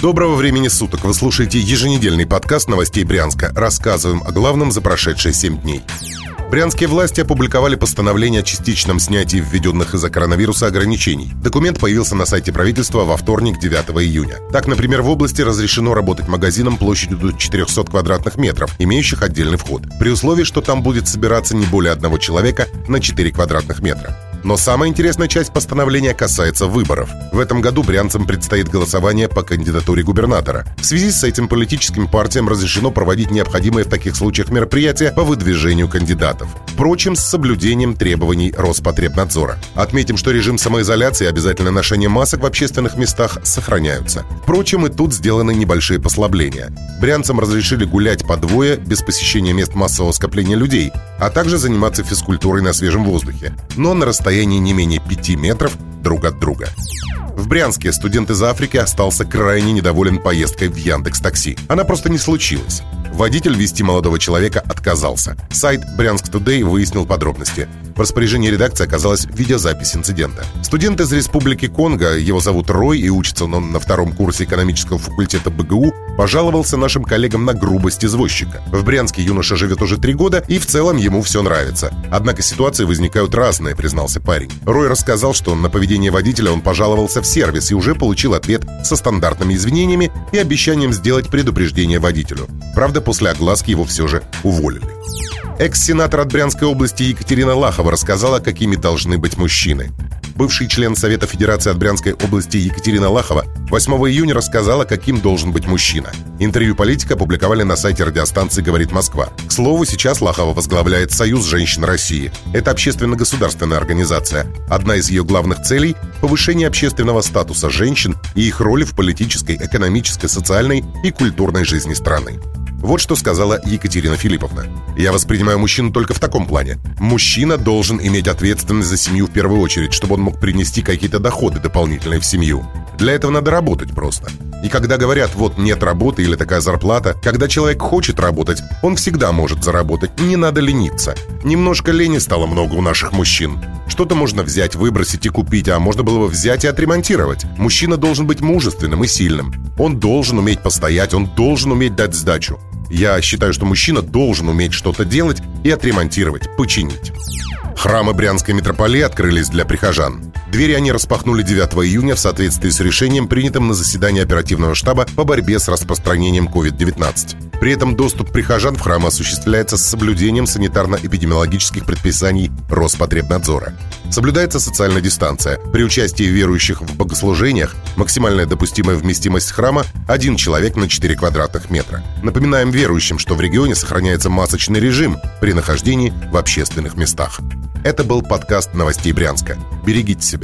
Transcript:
Доброго времени суток! Вы слушаете еженедельный подкаст новостей Брянска. Рассказываем о главном за прошедшие 7 дней. Брянские власти опубликовали постановление о частичном снятии введенных из-за коронавируса ограничений. Документ появился на сайте правительства во вторник, 9 июня. Так, например, в области разрешено работать магазином площадью до 400 квадратных метров, имеющих отдельный вход, при условии, что там будет собираться не более одного человека на 4 квадратных метра. Но самая интересная часть постановления касается выборов. В этом году брянцам предстоит голосование по кандидатуре губернатора. В связи с этим политическим партиям разрешено проводить необходимые в таких случаях мероприятия по выдвижению кандидатов. Впрочем, с соблюдением требований Роспотребнадзора. Отметим, что режим самоизоляции и обязательное ношение масок в общественных местах сохраняются. Впрочем, и тут сделаны небольшие послабления. Брянцам разрешили гулять по двое без посещения мест массового скопления людей, а также заниматься физкультурой на свежем воздухе, но на расстоянии не менее 5 метров друг от друга. В Брянске студент из Африки остался крайне недоволен поездкой в Яндекс Такси. Она просто не случилась. Водитель вести молодого человека отказался. Сайт Брянск Today выяснил подробности. В распоряжении редакции оказалась видеозапись инцидента. Студент из Республики Конго, его зовут Рой, и учится он на втором курсе экономического факультета БГУ, пожаловался нашим коллегам на грубость извозчика. В Брянске юноша живет уже три года, и в целом ему все нравится. Однако ситуации возникают разные, признался парень. Рой рассказал, что на поведение водителя он пожаловался в сервис и уже получил ответ со стандартными извинениями и обещанием сделать предупреждение водителю. Правда, после огласки его все же уволили. Экс-сенатор от Брянской области Екатерина Лахова рассказала, какими должны быть мужчины. Бывший член Совета Федерации от Брянской области Екатерина Лахова 8 июня рассказала, каким должен быть мужчина. Интервью политика опубликовали на сайте радиостанции «Говорит Москва». К слову, сейчас Лахова возглавляет Союз женщин России. Это общественно-государственная организация. Одна из ее главных целей – повышение общественного статуса женщин и их роли в политической, экономической, социальной и культурной жизни страны. Вот что сказала Екатерина Филипповна. «Я воспринимаю мужчину только в таком плане. Мужчина должен иметь ответственность за семью в первую очередь, чтобы он мог принести какие-то доходы дополнительные в семью. Для этого надо работать просто. И когда говорят, вот нет работы или такая зарплата, когда человек хочет работать, он всегда может заработать, не надо лениться. Немножко лени стало много у наших мужчин. Что-то можно взять, выбросить и купить, а можно было бы взять и отремонтировать. Мужчина должен быть мужественным и сильным. Он должен уметь постоять, он должен уметь дать сдачу. Я считаю, что мужчина должен уметь что-то делать и отремонтировать, починить. Храмы Брянской митрополии открылись для прихожан. Двери они распахнули 9 июня в соответствии с решением, принятым на заседании оперативного штаба по борьбе с распространением COVID-19. При этом доступ прихожан в храм осуществляется с соблюдением санитарно-эпидемиологических предписаний Роспотребнадзора. Соблюдается социальная дистанция. При участии верующих в богослужениях максимальная допустимая вместимость храма – один человек на 4 квадратных метра. Напоминаем верующим, что в регионе сохраняется масочный режим при нахождении в общественных местах. Это был подкаст новостей Брянска. Берегите себя.